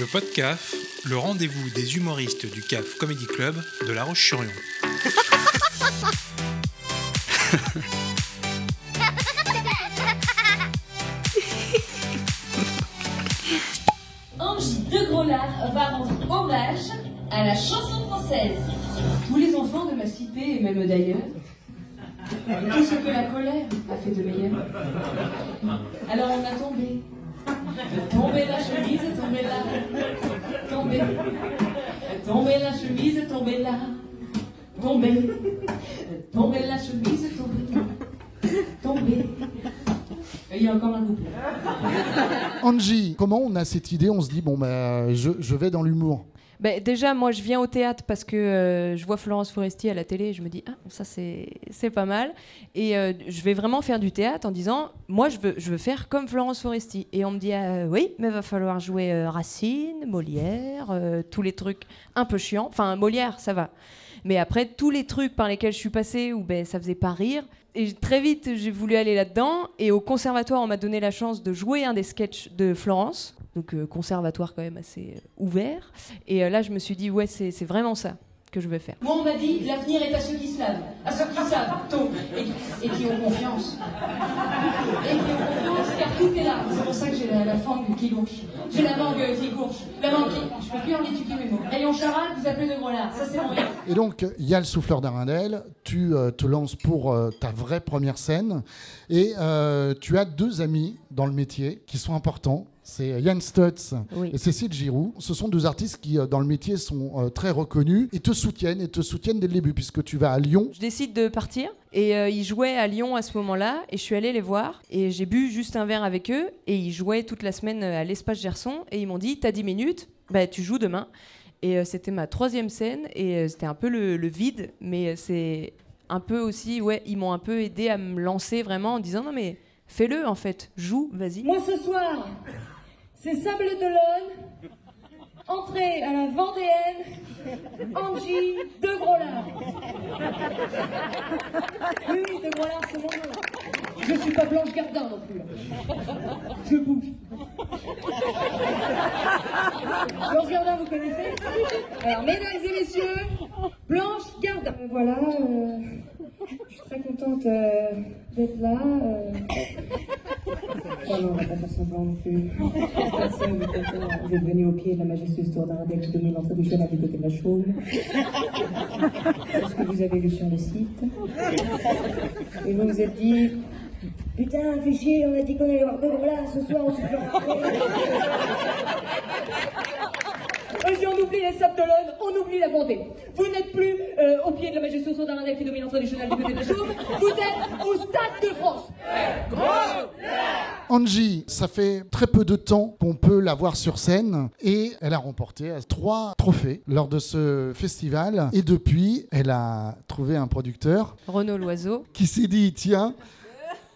Le podcast, le rendez-vous des humoristes du CAF Comedy Club de La Roche-sur-Yon. Angie de Grolard va rendre hommage à la chanson française. Tous les enfants de ma cité, et même d'ailleurs, tout ce que la colère a fait de meilleur. Alors on a tombé. Tombé la chemise, tombé Tombé la chemise, tombé là. Tombé. Tombé la chemise, tombé là. Tombé. Et il y a encore un couplet. Angie, comment on a cette idée? On se dit, bon, bah, je, je vais dans l'humour. Ben, déjà, moi, je viens au théâtre parce que euh, je vois Florence Foresti à la télé et je me dis, ah, ça, c'est pas mal. Et euh, je vais vraiment faire du théâtre en disant, moi, je veux, je veux faire comme Florence Foresti. Et on me dit, ah, oui, mais va falloir jouer euh, Racine, Molière, tous les trucs un peu chiants. Enfin, Molière, ça va. Mais après, tous les trucs par lesquels je suis passée où ben, ça faisait pas rire. Et très vite, j'ai voulu aller là-dedans. Et au conservatoire, on m'a donné la chance de jouer un des sketchs de Florence. Donc, euh, conservatoire quand même assez euh, ouvert. Et euh, là, je me suis dit, ouais, c'est vraiment ça que je veux faire. Moi, on m'a dit, l'avenir est à ceux qui se lavent, à ceux qui savent, tôt, et, et qui ont confiance. Et qui ont confiance, car tout est là. C'est pour ça que j'ai la, la fangue qui louche. J'ai la mangue qui courche. La mangue qui... Je peux plus en Rayon charade, vous appelez de Grolard. Ça, c'est mon rien. Et donc, il y a le souffleur d'Arundel, tu euh, te lances pour euh, ta vraie première scène, et euh, tu as deux amis dans le métier qui sont importants. C'est Yann Stutz Oui. et Cécile Giroux. Ce sont deux artistes qui, dans le métier, sont euh, très reconnus et te soutiennent, et te soutiennent dès le début, puisque tu vas à Lyon. Je décide de partir et euh, ils jouaient à Lyon à ce moment-là et je suis allée les voir et j'ai bu juste un verre avec eux et ils jouaient toute la semaine à l'espace Gerson et ils m'ont dit t'as 10 minutes, bah tu joues demain. Et euh, c'était ma troisième scène et euh, c'était un peu le, vide mais euh, c'est un peu aussi, ouais, ils m'ont un peu aidé à me lancer vraiment en disant non mais fais-le en fait, joue, vas-y. Moi, ce soir, c'est Sable d'Olonne, entrée à la Vendéenne, Angie de Grolard. Oui, de Grolard, c'est mon nom. Je suis pas Blanche Gardin non plus. Je bouge. Blanche Gardin, vous connaissez? Alors, mesdames et messieurs, Blanche Gardin. Voilà, euh, je suis très contente euh, d'être là. euh. Oh non, on va pas faire semblant non plus. Vous êtes venu au pied de la majestueuse tour d'Ardel qui domine l'entrée du chemin du côté de la Chaume. C'est ce que vous avez lu sur le site. Et vous vous êtes dit, putain, fais chier, on a dit qu'on allait voir deux là ce soir au super. Et si on oublie les Sables d'Olonne, on oublie la Vendée. Vous n'êtes plus euh, au pied de la majestueuse d'Ardel qui domine l'entrée du chemin du côté de la Chaume. Vous êtes au Stade de France. Angie, ça fait très peu de temps qu'on peut la voir sur scène et elle a remporté trois trophées lors de ce festival. Et depuis, elle a trouvé un producteur Renaud Loiseau. qui s'est dit tiens,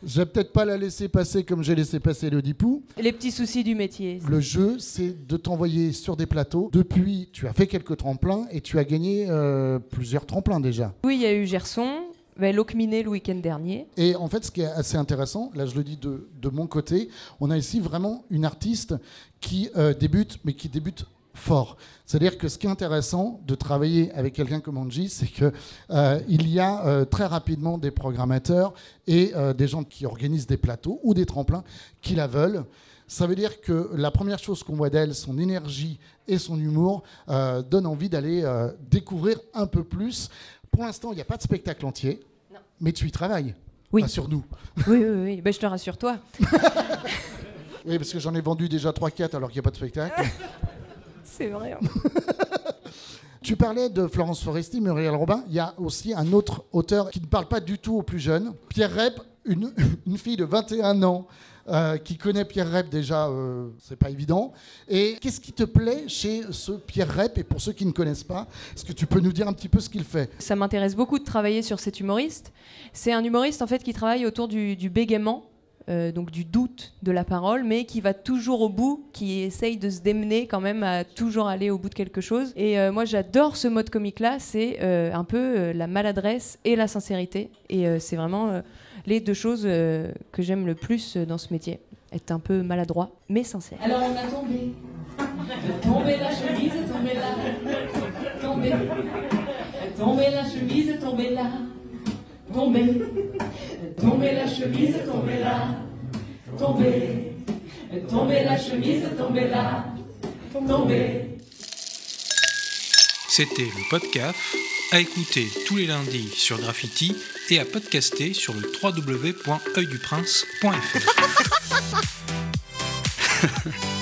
je vais peut-être pas la laisser passer comme j'ai laissé passer le Dipou. Les petits soucis du métier. Le jeu, c'est de t'envoyer sur des plateaux. Depuis, tu as fait quelques tremplins et tu as gagné euh, plusieurs tremplins déjà. Oui, il y a eu Gerson, ben, Locminé le week-end dernier. Et en fait, ce qui est assez intéressant, là je le dis de, de mon côté, on a ici vraiment une artiste qui euh, débute, mais qui débute fort. C'est-à-dire que ce qui est intéressant de travailler avec quelqu'un comme Angie, c'est que euh, y a euh, très rapidement des programmateurs et euh, des gens qui organisent des plateaux ou des tremplins qui la veulent. Ça veut dire que la première chose qu'on voit d'elle, son énergie et son humour, donne envie d'aller découvrir un peu plus. Pour l'instant, il n'y a pas de spectacle entier, Non. mais tu y travailles. Oui. Rassure-nous. Oui, oui, oui. Ben, je te rassure, toi. Oui, parce que j'en ai vendu déjà 3-4 alors qu'il n'y a pas de spectacle. C'est vrai. hein. tu parlais de Florence Foresti, Muriel Robin. Il y a aussi un autre auteur qui ne parle pas du tout aux plus jeunes, Pierre Rep, une, une fille de 21 ans. euh, qui connaît Pierre Rep déjà, euh, c'est pas évident. Et qu'est-ce qui te plaît chez ce Pierre Rep? Et pour ceux qui ne connaissent pas, est-ce que tu peux nous dire un petit peu ce qu'il fait? Ça m'intéresse beaucoup de travailler sur cet humoriste. C'est un humoriste en fait qui travaille autour du, du bégaiement, euh, donc du doute de la parole, mais qui va toujours au bout, qui essaye de se démener quand même à toujours aller au bout de quelque chose. Et euh, moi j'adore ce mode comique-là, c'est euh, un peu la maladresse et la sincérité. Et c'est vraiment les deux choses que j'aime le plus dans ce métier. Être un peu maladroit, mais sincère. Alors on a tombé. Tomber la chemise, tomber là. Tomber. Tomber la chemise, tomber là. Tomber. Tomber la chemise, tomber là. Tomber. Tomber la chemise, tomber là. Tomber. C'était le podcast à écouter tous les lundis sur Graffiti et à podcaster sur le www.oeilduprince.fr.